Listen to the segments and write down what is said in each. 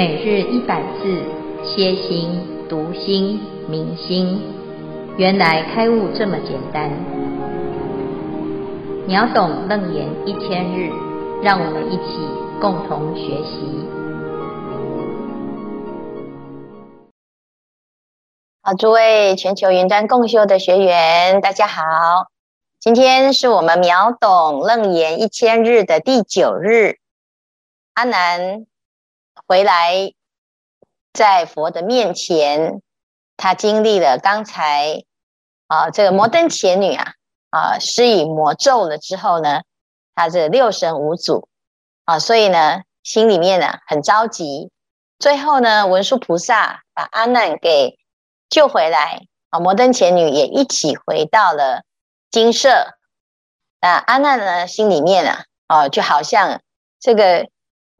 每日一百字，歇心、读心、明心，原来开悟这么简单。秒懂楞严一千日，让我们一起共同学习。好，诸位全球云端共修的学员，大家好。今天是我们秒懂楞严一千日的第九日，阿南。回来，在佛的面前，他经历了刚才啊，这个摩登伽女啊啊施以魔咒了之后呢，他这六神无主啊，所以呢，心里面呢很着急。最后呢，文殊菩萨把阿难给救回来啊，摩登伽女也一起回到了精舍。那阿难呢，心里面啊啊，就好像这个。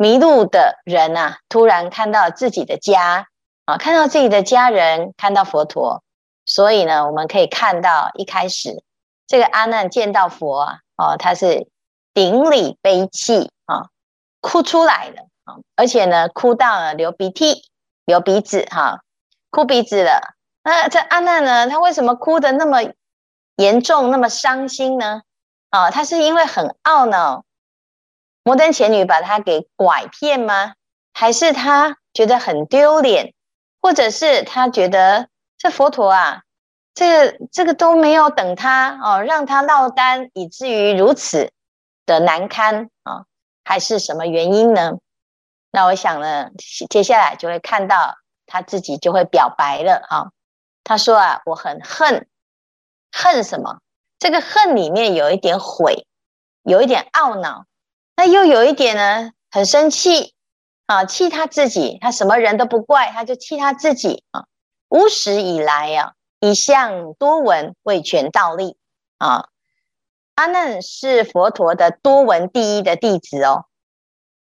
迷路的人呐、啊，突然看到自己的家啊，看到自己的家人，看到佛陀，所以呢，我们可以看到一开始这个阿难见到佛啊，哦，他是顶礼悲泣啊，哭出来了啊，而且呢，哭到了流鼻涕、流鼻子哈，哭鼻子了。那这阿难呢，他为什么哭得那么严重、那么伤心呢？啊，他是因为很懊恼。摩登前女把他给拐骗吗？还是他觉得很丢脸，或者是他觉得这佛陀啊，这个这个都没有等他哦，让他落单，以至于如此的难堪啊、还是什么原因呢？那我想呢，接下来就会看到他自己就会表白了啊、他说啊，我很恨，恨什么？这个恨里面有一点悔，有一点懊恼。那又有一点呢，很生气啊，气他自己，他什么人都不怪，他就气他自己啊。无始以来呀，一向多闻，未全道力啊。阿难是佛陀的多闻第一的弟子哦。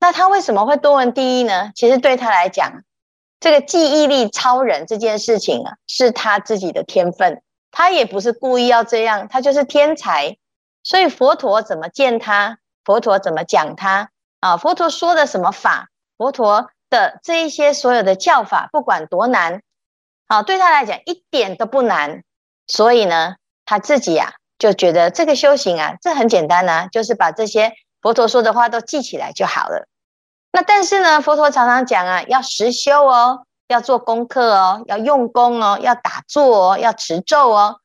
那他为什么会多闻第一呢？其实对他来讲，这个记忆力超人这件事情啊，是他自己的天分，他也不是故意要这样，他就是天才。所以佛陀怎么见他？佛陀怎么讲他啊？佛陀说的什么法？佛陀的这一些所有的教法，不管多难，啊，对他来讲一点都不难。所以呢，他自己啊就觉得这个修行啊，这很简单呐、就是把这些佛陀说的话都记起来就好了。那但是呢，佛陀常常讲啊，要实修哦，要做功课哦，要用功哦，要打坐哦，要持咒哦。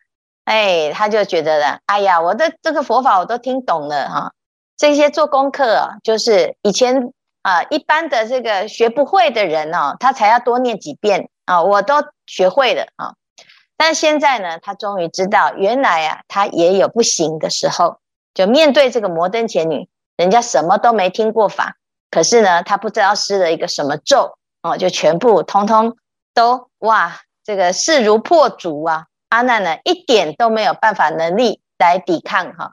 哎，他就觉得了，哎呀，我的这个佛法我都听懂了哈。这些做功课，就是以前啊，一般的这个学不会的人哦，他才要多念几遍啊，我都学会了啊。但现在呢，他终于知道，原来啊，他也有不行的时候。就面对这个摩登前女，人家什么都没听过法，可是呢，他不知道施了一个什么咒哦，就全部通通都哇，这个势如破竹啊！阿难呢，一点都没有办法能力来抵抗哈。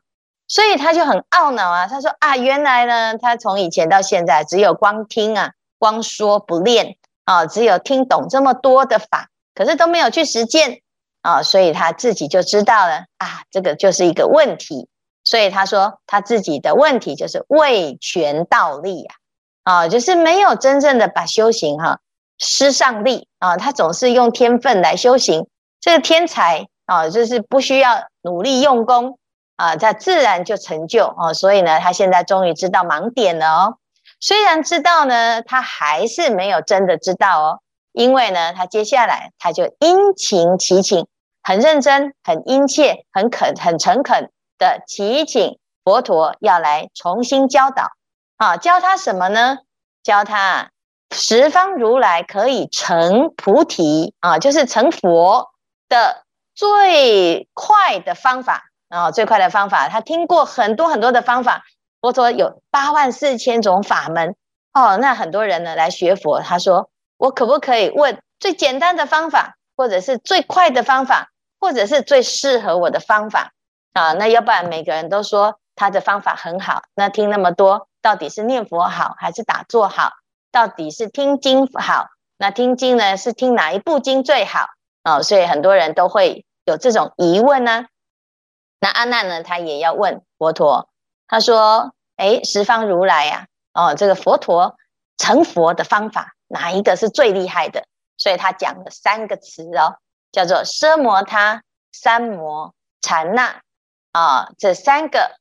所以他就很懊恼啊，他说啊，原来呢，他从以前到现在只有光听啊，光说不练啊，只有听懂这么多的法，可是都没有去实践啊，所以他自己就知道了啊，这个就是一个问题。所以他说他自己的问题就是未全道力啊，啊，就是没有真正的把修行哈、施上力啊，他总是用天分来修行，这个天才啊，就是不需要努力用功。啊，他自然就成就哦，所以呢，他现在终于知道盲点了哦。虽然知道呢，他还是没有真的知道哦，因为呢，他接下来他就殷勤祈请，很认真、很殷切、很恳、很诚恳的祈请佛陀要来重新教导啊，教他什么呢？教他十方如来可以成菩提啊，就是成佛的最快的方法。啊最快的方法，他听过很多很多的方法。佛陀有八万四千种法门哦。那很多人呢来学佛，他说：“我可不可以问最简单的方法，或者是最快的方法，或者是最适合我的方法啊？”那要不然每个人都说他的方法很好。那听那么多，到底是念佛好还是打坐好？到底是听经好？那听经呢是听哪一部经最好啊？所以很多人都会有这种疑问呢。那阿难呢？他也要问佛陀，他说：“哎，十方如来呀，哦，这个佛陀成佛的方法，哪一个是最厉害的？所以他讲了三个词哦，叫做奢摩他、三摩、禅那啊，这三个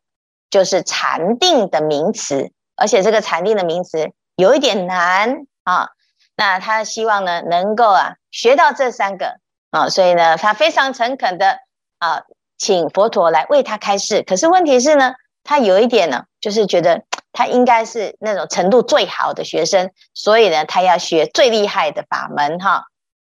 就是禅定的名词，而且这个禅定的名词有一点难啊。那他希望呢，能够啊学到这三个啊，所以呢，他非常诚恳的啊，请佛陀来为他开示。可是问题是呢，他有一点呢，就是觉得。他应该是那种程度最好的学生，所以呢，他要学最厉害的法门哈。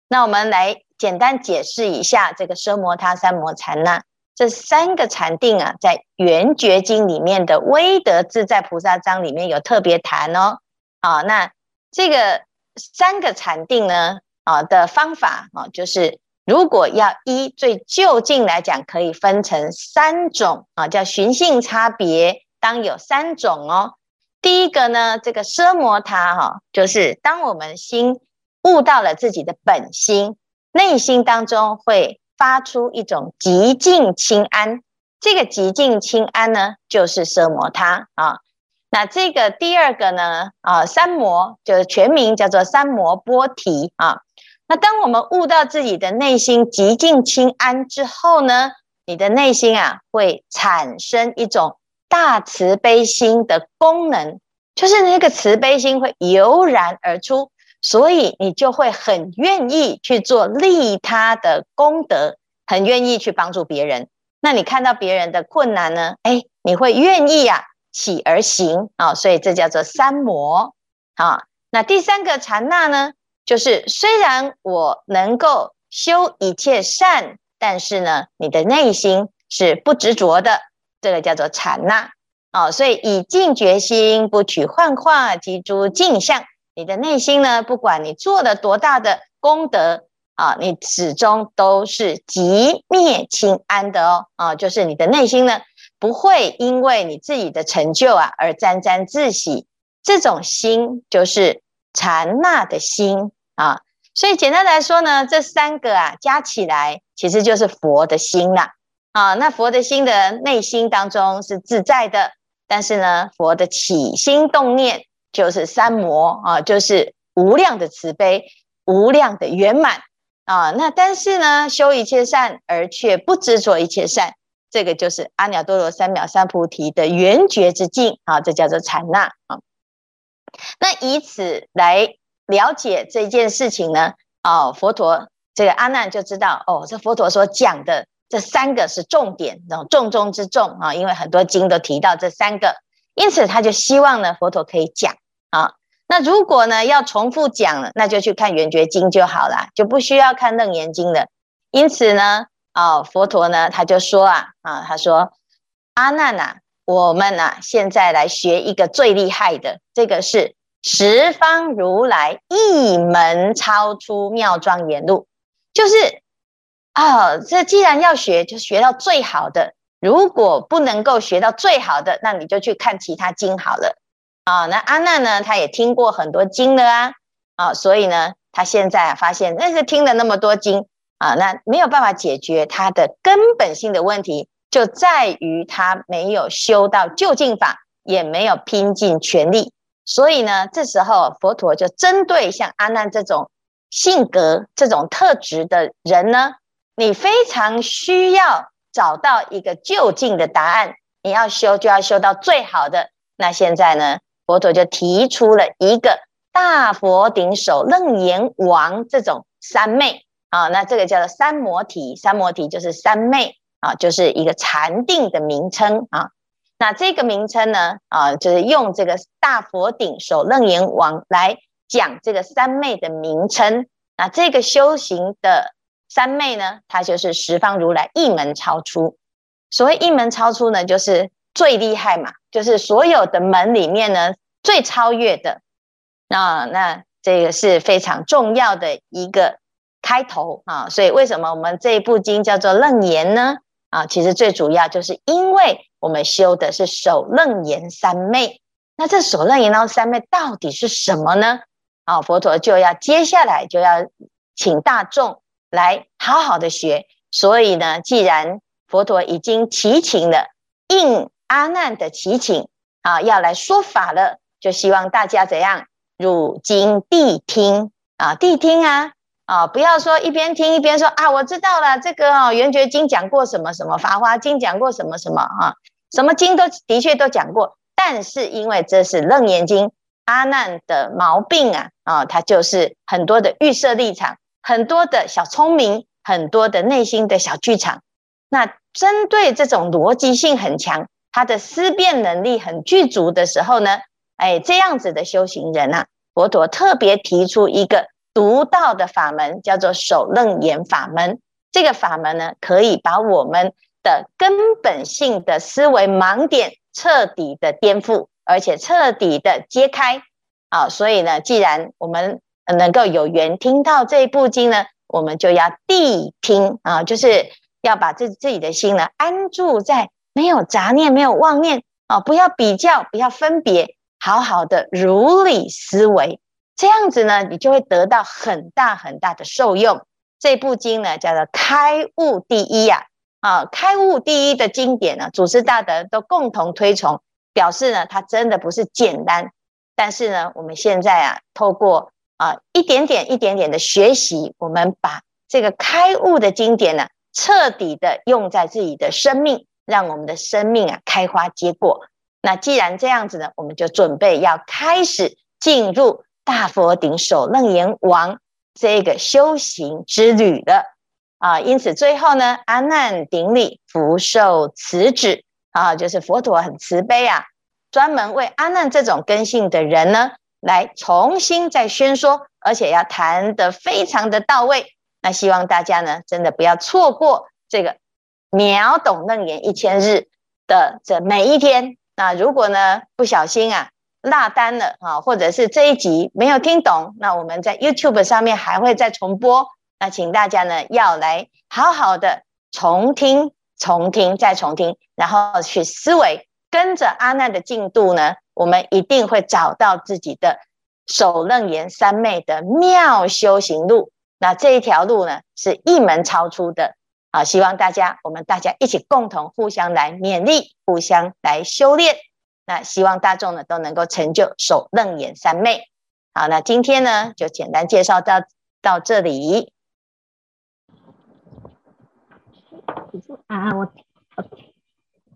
那我们来简单解释一下这个奢摩他、三摩、禅那这三个禅定啊，在《圆觉经》里面的《威德自在菩萨章》里面有特别谈哦。啊，那这个三个禅定呢，啊的方法啊，就是如果要依最就近来讲，可以分成三种啊，叫寻性差别。当有三种哦，第一个呢，这个奢摩他哈，就是当我们心悟到了自己的本心，内心当中会发出一种极静清安，这个极静清安呢，就是奢摩他啊。那这个第二个呢，啊，三摩就是全名叫做三摩波提啊。那当我们悟到自己的内心极静清安之后呢，你的内心啊会产生一种。大慈悲心的功能，就是那个慈悲心会油然而出，所以你就会很愿意去做利他的功德，很愿意去帮助别人。那你看到别人的困难呢？哎，你会愿意啊，起而行啊，所以这叫做三摩啊。那第三个禅那呢，就是虽然我能够修一切善，但是呢，你的内心是不执着的。这个叫做禅那哦，所以以静觉心不取幻化及诸境相，你的内心呢，不管你做了多大的功德啊，你始终都是极灭清安的哦。啊，就是你的内心呢，不会因为你自己的成就啊而沾沾自喜，这种心就是禅那的心啊。所以简单来说呢，这三个啊加起来，其实就是佛的心啦。啊，那佛的心的内心当中是自在的，但是呢，佛的起心动念就是三摩啊，就是无量的慈悲、无量的圆满啊。那但是呢，修一切善而却不执着一切善，这个就是阿耨多罗三藐三菩提的圆觉之境啊，这叫做禅那啊。那以此来了解这件事情呢，啊，佛陀这个阿难就知道哦，这佛陀所讲的。这三个是重点，那种重中之重啊，因为很多经都提到这三个，因此他就希望呢，佛陀可以讲啊。那如果呢要重复讲了，那就去看圆觉经就好了，就不需要看楞严经了。因此呢，啊，佛陀呢他就说啊啊，他说阿难啊，我们啊现在来学一个最厉害的，这个是十方如来一门超出妙庄严路，就是。啊、这既然要学，就学到最好的。如果不能够学到最好的，那你就去看其他经好了。啊、那阿难呢，他也听过很多经了啊，啊、所以呢，他现在发现，那是听了那么多经啊，那没有办法解决他的根本性的问题，就在于他没有修到究竟法，也没有拼尽全力。所以呢，这时候佛陀就针对像阿难这种性格、这种特质的人呢。你非常需要找到一个究竟的答案，你要修就要修到最好的。那现在呢，佛陀就提出了一个大佛顶首楞严王这种三昧啊，那这个叫做三摩提，三摩提就是三昧啊，就是一个禅定的名称啊。那这个名称呢啊，就是用这个大佛顶首楞严王来讲这个三昧的名称。那这个修行的。三昧呢，它就是十方如来一门超出。所谓一门超出呢，就是最厉害嘛，就是所有的门里面呢最超越的。那那这个是非常重要的一个开头啊。所以为什么我们这部经叫做楞严呢？啊，其实最主要就是因为我们修的是首楞严三昧。那这首楞严三昧到底是什么呢？啊，佛陀就要接下来就要请大众。来好好的学，所以呢，既然佛陀已经祈请了，应阿难的祈请啊，要来说法了，就希望大家怎样汝今谛听啊，谛听啊啊，不要说一边听一边说啊，我知道了，这个哦，《圆觉经》讲过什么什么，《法华经》讲过什么什么啊，什么经都的确都讲过，但是因为这是楞严经，阿难的毛病啊啊，他就是很多的预设立场，很多的小聪明，很多的内心的小剧场。那针对这种逻辑性很强，他的思辨能力很具足的时候呢，哎，这样子的修行人啊，佛陀特别提出一个独到的法门，叫做首楞严法门。这个法门呢，可以把我们的根本性的思维盲点彻底的颠覆，而且彻底的揭开。啊，所以呢，既然我们能够有缘听到这一部经呢，我们就要谛听啊，就是要把自自己的心呢安住在没有杂念、没有妄念啊，不要比较，不要分别。好好的如理思维，这样子呢，你就会得到很大很大的受用。这部经呢，叫做开悟第一呀，啊，开悟第一的经典呢，祖师大德都共同推崇，表示呢，它真的不是简单。但是呢，我们现在啊，透过啊一点点一点点的学习，我们把这个开悟的经典呢，彻底的用在自己的生命，让我们的生命啊开花结果。那既然这样子呢，我们就准备要开始进入大佛顶首楞严王这个修行之旅的啊！因此最后呢，阿难顶礼福受此旨啊，就是佛陀很慈悲啊，专门为阿难这种根性的人呢，来重新再宣说，而且要谈得非常的到位。那希望大家呢，真的不要错过这个秒懂楞严一千日的这每一天。那如果呢，不小心啊落单了啊，或者是这一集没有听懂，那我们在 YouTube 上面还会再重播。那请大家呢要来好好的重听、重听再重听，然后去思维，跟着阿难的进度呢，我们一定会找到自己的首楞严三昧的妙修行路。那这一条路呢，是一门超出的。啊，希望大家，我们大家一起共同互相来勉励，互相来修炼。那希望大众呢都能够成就首楞严三昧。好，那今天呢就简单介绍到到这里。啊，我我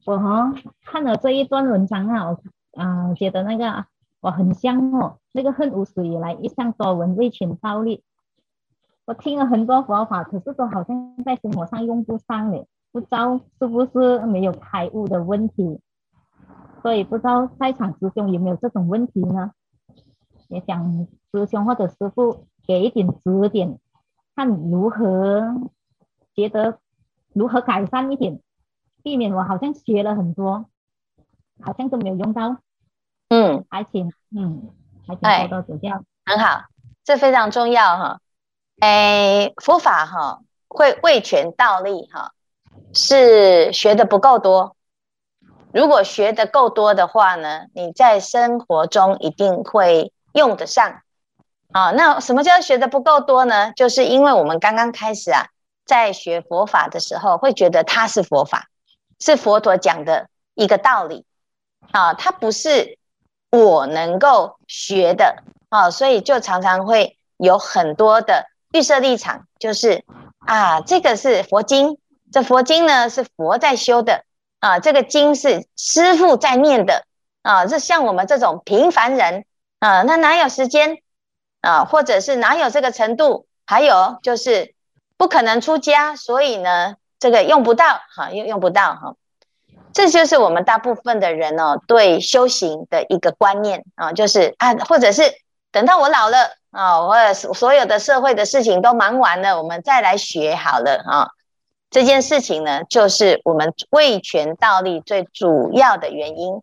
我哈看了这一段文章啊，我啊觉得那个我很像哦，那个恨无始以来，一向多闻未全道力。我听了很多佛法，可是都好像在生活上用不上嘞，不知道是不是没有开悟的问题，所以不知道在场师兄有没有这种问题呢？也想师兄或者师傅给一点指点，看如何觉得如何改善一点，避免我好像学了很多，好像都没有用到。嗯，还请嗯，还请多多指教。很好，这非常重要哈。哎，佛法哈会为权倒立哈，是学的不够多。如果学的够多的话呢，你在生活中一定会用得上。啊，那什么叫学的不够多呢？就是因为我们刚刚开始啊，在学佛法的时候，会觉得它是佛法，是佛陀讲的一个道理啊，它不是我能够学的啊，所以就常常会有很多的。预设立场就是啊，这个是佛经，这佛经呢是佛在修的啊，这个经是师父在念的啊，这像我们这种平凡人啊，那哪有时间啊，或者是哪有这个程度？还有就是不可能出家，所以呢，这个用不到哈，用用不到哈，这就是我们大部分的人哦，对修行的一个观念啊，就是啊，或者是等到我老了。啊，我所有的社会的事情都忙完了，我们再来学好了啊。这件事情呢，就是我们为权倒立最主要的原因。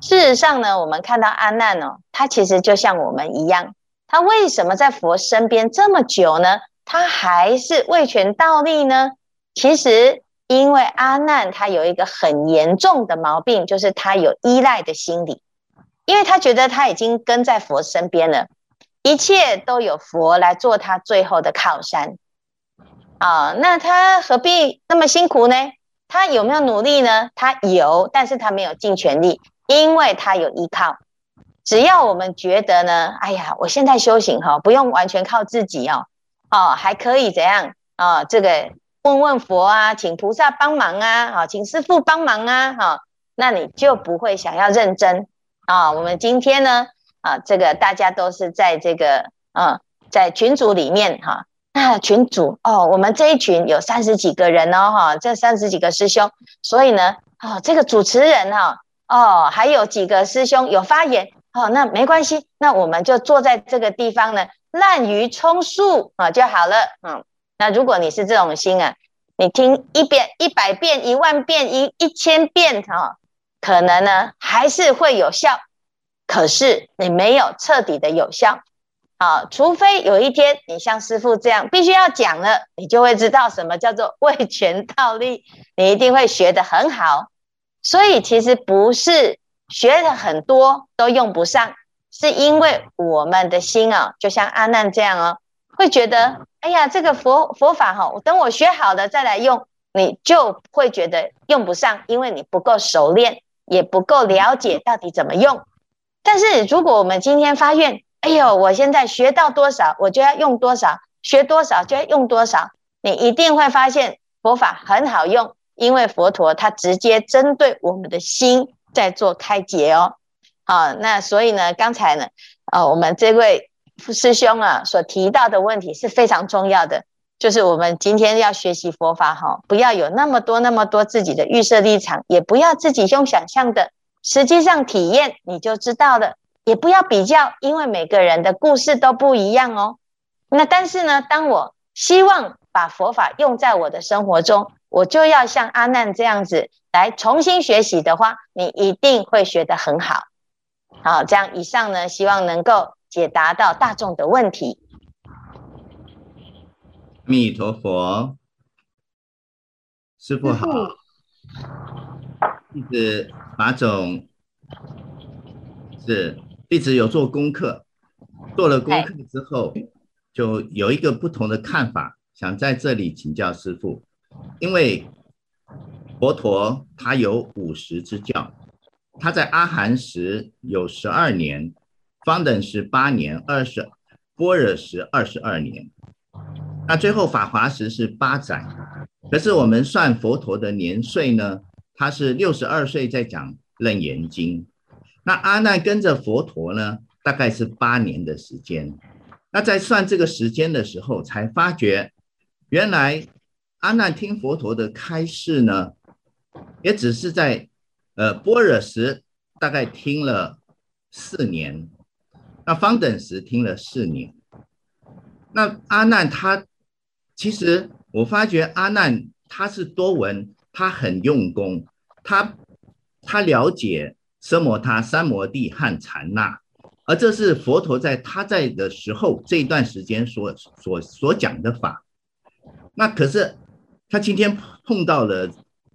事实上呢，我们看到阿难哦，他其实就像我们一样，他为什么在佛身边这么久呢？他还是为权倒立呢？其实，因为阿难他有一个很严重的毛病，就是他有依赖的心理，因为他觉得他已经跟在佛身边了。一切都有佛来做他最后的靠山啊，那他何必那么辛苦呢？他有没有努力呢？他有，但是他没有尽全力，因为他有依靠。只要我们觉得呢，哎呀，我现在修行哈，不用完全靠自己哦，哦，还可以怎样啊？这个问问佛啊，请菩萨帮忙啊，啊，请师父帮忙啊，哈，那你就不会想要认真啊。我们今天呢，啊，这个大家都是在这个啊，在群组里面哈，那群主哦，我们这一群有三十几个人哦，哈，这三十几个师兄，所以呢，哦，这个主持人哈。哦，还有几个师兄有发言，哦，那没关系，那我们就坐在这个地方呢，滥竽充数啊就好了。嗯，那如果你是这种心啊，你听一遍、一百遍、一万遍、一一千遍哈、哦，可能呢还是会有效，可是你没有彻底的有效。啊、除非有一天你像师父这样，必须要讲了，你就会知道什么叫做 为权倒立，你一定会学得很好。所以其实不是学了很多都用不上，是因为我们的心啊，就像阿难这样哦，会觉得，哎呀，这个佛佛法哈，等我学好了再来用，你就会觉得用不上，因为你不够熟练，也不够了解到底怎么用。但是如果我们今天发愿，哎呦，我现在学到多少，我就要用多少，学多少就要用多少，你一定会发现佛法很好用。因为佛陀他直接针对我们的心在做开解哦，好，那所以呢，刚才呢，呃，我们这位师兄啊所提到的问题是非常重要的，就是我们今天要学习佛法哈，不要有那么多那么多自己的预设立场，也不要自己用想象的，实际上体验你就知道了，也不要比较，因为每个人的故事都不一样哦。那但是呢，当我希望把佛法用在我的生活中。我就要像阿难这样子来重新学习的话，你一定会学得很好。好，这样以上呢，希望能够解答到大众的问题。阿弥陀佛，师傅好，弟子马总是弟子有做功课，做了功课之后，就有一个不同的看法，想在这里请教师父。因为佛陀他有五十之教，他在阿含时有十二年，方等时八年，二十般若时二十二年，那最后法华时是八载。可是我们算佛陀的年岁呢，他是六十二岁在讲楞严经。那阿难跟着佛陀呢，大概是八年的时间。那在算这个时间的时候，才发觉原来。阿难听佛陀的开示呢，也只是在呃般若时大概听了四年，那方等时听了四年。那阿难他其实我发觉阿难他是多闻，他很用功，他他了解奢摩他、三摩地和禅那，而这是佛陀在他在的时候这一段时间所所所讲的法。那可是。他今天碰到了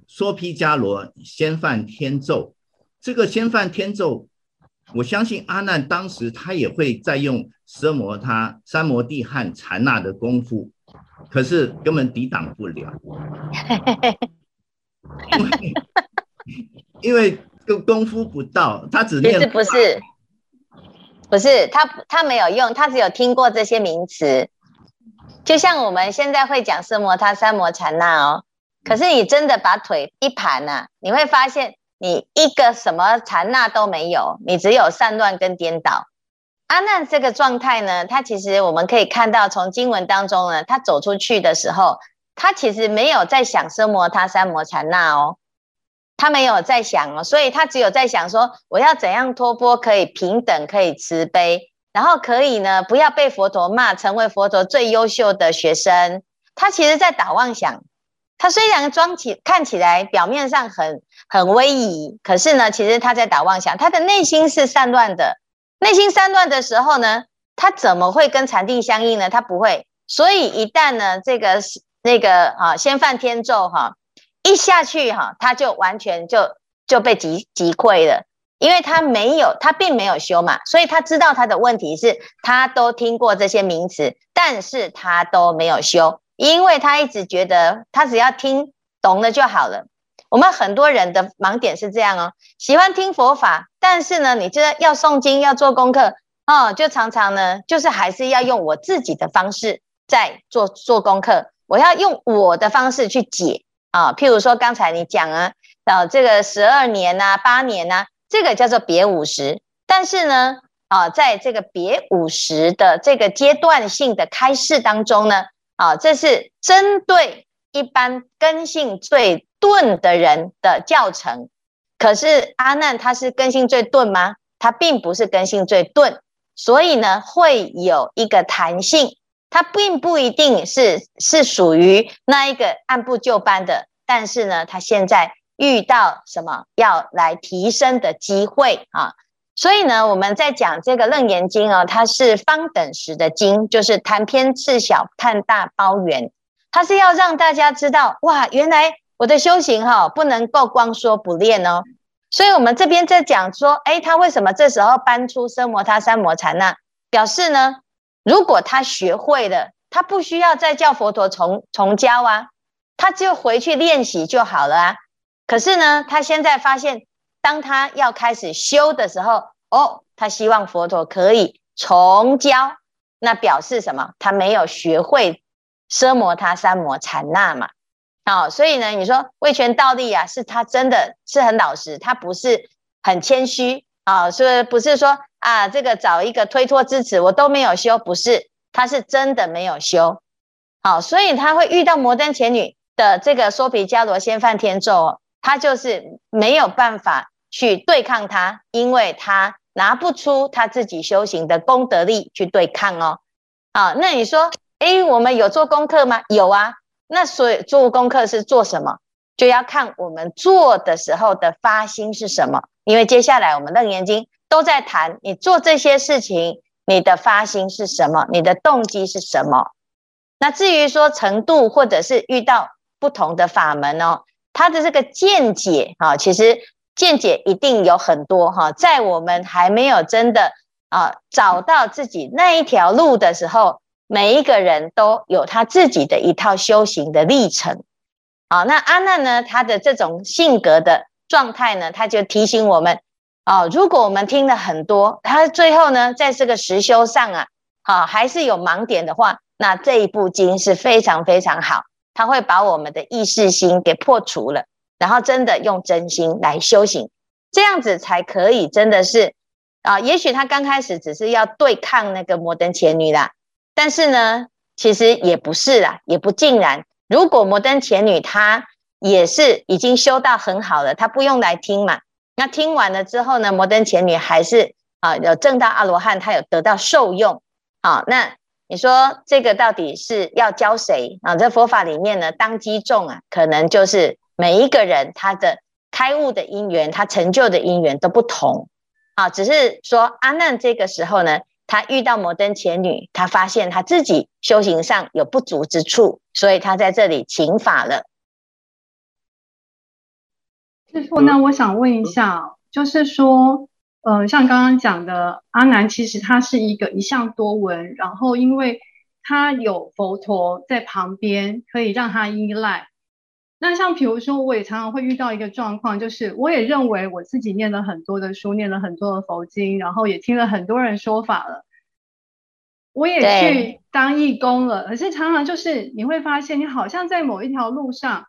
娑毗迦罗先犯天咒，这个先犯天咒，我相信阿难当时他也会在用奢摩他、三摩地和禅那的功夫，可是根本抵挡不了，因为因为个功夫不到，他只念不是不是不是他他没有用，他只有听过这些名词。就像我们现在会讲奢摩他、三摩禅那哦，可是你真的把腿一盘呐，你会发现你一个什么禅那都没有，你只有散乱跟颠倒。阿难这个状态呢，他其实我们可以看到，从经文当中呢，他走出去的时候，他其实没有在想奢摩他、三摩禅那哦，他没有在想哦，所以他只有在想说，我要怎样托钵可以平等，可以慈悲。然后可以呢，不要被佛陀骂，成为佛陀最优秀的学生。他其实在打妄想。他虽然装起看起来表面上很很威仪，可是呢，其实他在打妄想。他的内心是散乱的。内心散乱的时候呢，他怎么会跟禅定相应呢？他不会。所以一旦呢，这个那个啊，先犯天咒哈，一下去哈，他就完全就就被击击溃了。因为他没有，他并没有修嘛，所以他知道他的问题是，他都听过这些名词，但是他都没有修，因为他一直觉得他只要听懂了就好了。我们很多人的盲点是这样哦，喜欢听佛法，但是呢，你觉得要诵经要做功课哦，就常常呢，就是还是要用我自己的方式在做做功课，我要用我的方式去解啊。譬如说刚才你讲啊，啊这个十二年呐、八年呐、啊，这个叫做别五十。但是呢，啊，在这个别五十的这个阶段性的开示当中呢，啊，这是针对一般根性最钝的人的教程。可是阿难他是根性最钝吗？他并不是根性最钝，所以呢，会有一个弹性，它并不一定是是属于那一个按部就班的。但是呢，他现在遇到什么要来提升的机会啊？所以呢，我们在讲这个《楞严经》哦，它是方等时的经，就是谈篇次小，判大包圆。它是要让大家知道，哇，原来我的修行哈、哦，不能够光说不练哦。所以我们这边在讲说，哎，他为什么这时候搬出奢摩他三摩禅呢？表示呢，如果他学会了，他不需要再叫佛陀重重教啊，他就回去练习就好了啊。可是呢，他现在发现。当他要开始修的时候，哦，他希望佛陀可以重教，那表示什么？他没有学会奢摩他三摩禅那嘛。好、哦，所以呢，你说魏权道立啊，是他真的是很老实，他不是很谦虚啊，所、哦、以不是说啊，这个找一个推脱之词，我都没有修，不是，他是真的没有修。好、所以他会遇到摩登伽女的这个娑毗迦罗先犯天咒，他就是没有办法。去对抗他，因为他拿不出他自己修行的功德力去对抗哦。啊，那你说，诶，我们有做功课吗？有啊。那所以做功课是做什么？就要看我们做的时候的发心是什么。因为接下来我们楞严经都在谈，你做这些事情，你的发心是什么？你的动机是什么？那至于说程度，或者是遇到不同的法门哦，他的这个见解啊，其实。见解一定有很多哈，在我们还没有真的啊找到自己那一条路的时候，每一个人都有他自己的一套修行的历程。啊，那阿难呢，他的这种性格的状态呢，他就提醒我们啊，如果我们听了很多，他最后呢，在这个实修上啊，好还是有盲点的话，那这一部经是非常非常好，他会把我们的意识心给破除了。然后真的用真心来修行，这样子才可以真的是啊。也许他刚开始只是要对抗那个摩登前女啦，但是呢，其实也不是啦，也不尽然。如果摩登前女她也是已经修到很好了，她不用来听嘛。那听完了之后呢，摩登前女还是啊有证到阿罗汉，她有得到受用。好，那你说这个到底是要教谁啊？在佛法里面呢，当机众啊，可能就是。每一个人他的开悟的因缘，他成就的因缘都不同，啊，只是说阿难这个时候呢，他遇到摩登前女，他发现他自己修行上有不足之处，所以他在这里请法了。师傅，那我想问一下，就是说，呃，像刚刚讲的阿南，其实他是一个一向多闻，然后因为他有佛陀在旁边，可以让他依赖。那像比如说，我也常常会遇到一个状况，就是我也认为我自己念了很多的书，念了很多的佛经，然后也听了很多人说法了，我也去当义工了。可是常常就是你会发现，你好像在某一条路上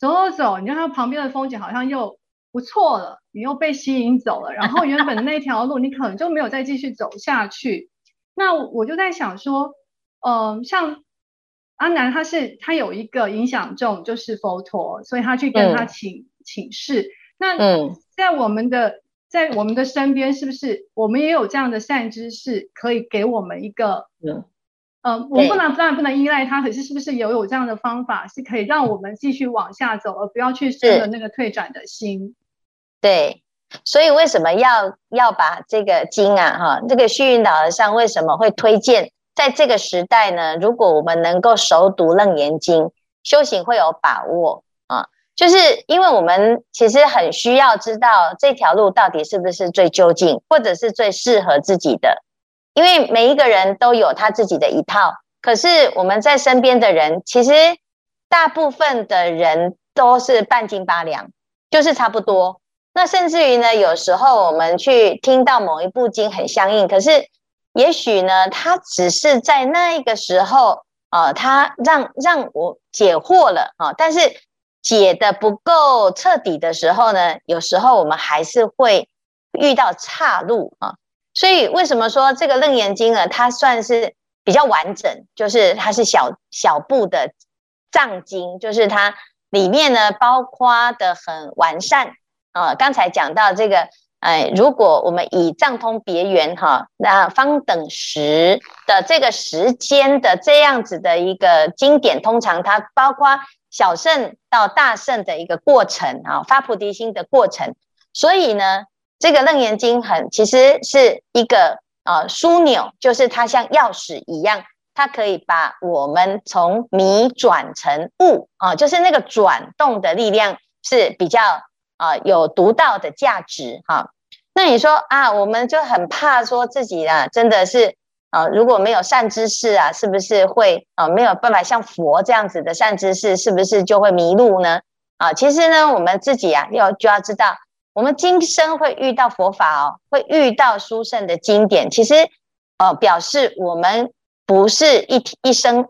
走走走，你看它旁边的风景好像又不错了，你又被吸引走了，然后原本的那条路你可能就没有再继续走下去。那我就在想说，嗯、呃，像。阿南他是他有一个影响众，就是佛陀，所以他去跟他请、嗯、请示。那在我们的、嗯、在我们的身边，是不是我们也有这样的善知识，可以给我们一个？嗯，呃，我们不能当然不能依赖它，可是是不是也有这样的方法，是可以让我们继续往下走，而不要去生了那个退转的心？对，所以为什么要要把这个经啊，哈，这个虚云老和尚为什么会推荐？在这个时代呢，如果我们能够熟读《楞严经》，修行会有把握啊。就是因为我们其实很需要知道这条路到底是不是最究竟，或者是最适合自己的。因为每一个人都有他自己的一套，可是我们在身边的人，其实大部分的人都是半斤八两，就是差不多那甚至于呢，有时候我们去听到某一部经很相应，可是也许呢，它只是在那一个时候啊，它让让我解惑了啊，但是解得不够彻底的时候呢，有时候我们还是会遇到岔路啊。所以为什么说这个《楞严经》呢？它算是比较完整，就是它是小小部的藏经，就是它里面呢包括的很完善啊。刚才讲到这个，哎，如果我们以藏通别圆哈，那方等时的这个时间的这样子的一个经典，通常它包括小圣到大圣的一个过程啊，发菩提心的过程，所以呢。这个《楞严经》很其实是一个啊枢纽，就是它像钥匙一样，它可以把我们从迷转成悟啊，就是那个转动的力量是比较啊有独到的价值哈、那你说啊，我们就很怕说自己啊，真的是啊，如果没有善知识啊，是不是会啊没有办法像佛这样子的善知识，是不是就会迷路呢？啊，其实呢，我们自己啊要就要知道。我们今生会遇到佛法哦，会遇到殊胜的经典，其实，呃，表示我们不是一一生，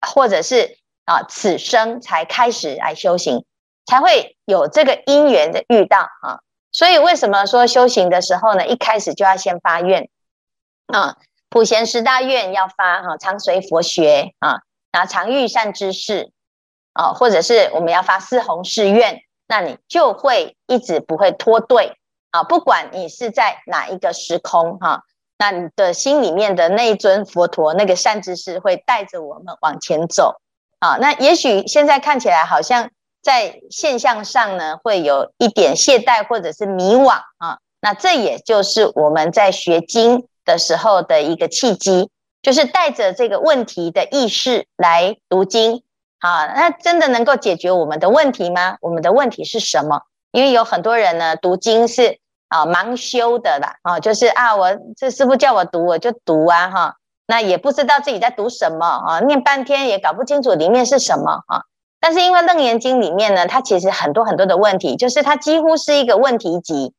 或者是啊此生才开始来修行，才会有这个因缘的遇到啊。所以为什么说修行的时候呢，一开始就要先发愿啊，普贤十大愿要发哈，常随佛学啊，然后常遇善知识啊，或者是我们要发四弘誓愿。那你就会一直不会脱队啊！不管你是在哪一个时空哈，那你的心里面的那一尊佛陀，那个善知识会带着我们往前走啊。那也许现在看起来好像在现象上呢，会有一点懈怠或者是迷惘啊。那这也就是我们在学经的时候的一个契机，就是带着这个问题的意识来读经。好，那真的能够解决我们的问题吗？我们的问题是什么？因为有很多人呢，读经是啊盲修的啦，啊，就是啊，我这师傅叫我读，我就读啊，哈，那也不知道自己在读什么啊，念半天也搞不清楚里面是什么啊。但是因为《楞严经》里面呢，它其实很多很多的问题，就是它几乎是一个问题集。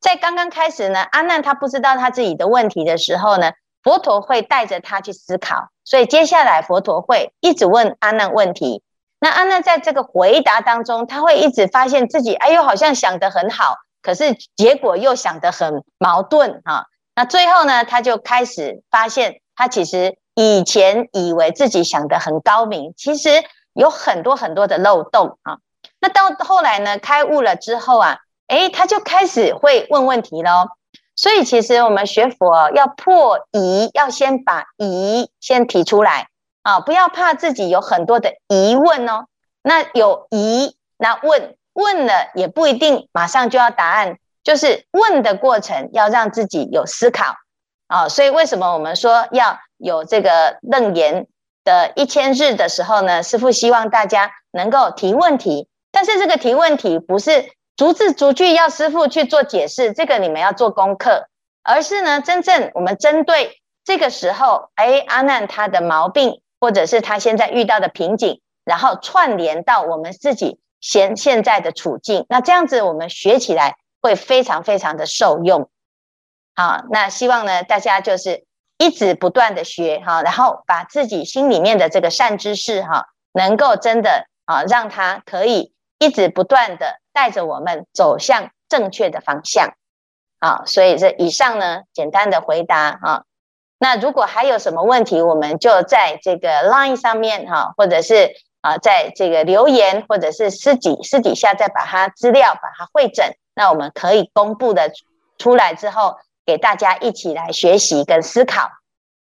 在刚刚开始呢，阿难他不知道他自己的问题的时候呢，佛陀会带着他去思考。所以接下来佛陀会一直问阿难问题，那阿难在这个回答当中，他会一直发现自己，哎呦，好像想得很好，可是结果又想得很矛盾啊。那最后呢，他就开始发现，他其实以前以为自己想得很高明，其实有很多很多的漏洞啊。那到后来呢，开悟了之后啊，哎，他就开始会问问题喽。所以，其实我们学佛要破疑，要先把疑先提出来啊！不要怕自己有很多的疑问哦。那有疑，那问问了也不一定马上就要答案，就是问的过程要让自己有思考啊。所以，为什么我们说要有这个楞严的一千日的时候呢？师父希望大家能够提问题，但是这个提问题不是。逐字逐句要师傅去做解释，这个你们要做功课，而是呢，真正我们针对这个时候，哎，阿难他的毛病，或者是他现在遇到的瓶颈，然后串联到我们自己现现在的处境，那这样子我们学起来会非常非常的受用。好，那希望呢，大家就是一直不断的学哈，然后把自己心里面的这个善知识哈，能够真的啊，让他可以一直不断的。带着我们走向正确的方向，啊，所以这以上呢，简单的回答啊。那如果还有什么问题，我们就在这个 Line 上面哈，或者是啊，在这个留言，或者是私底私底下再把它资料把它汇整，那我们可以公布的出来之后，给大家一起来学习跟思考。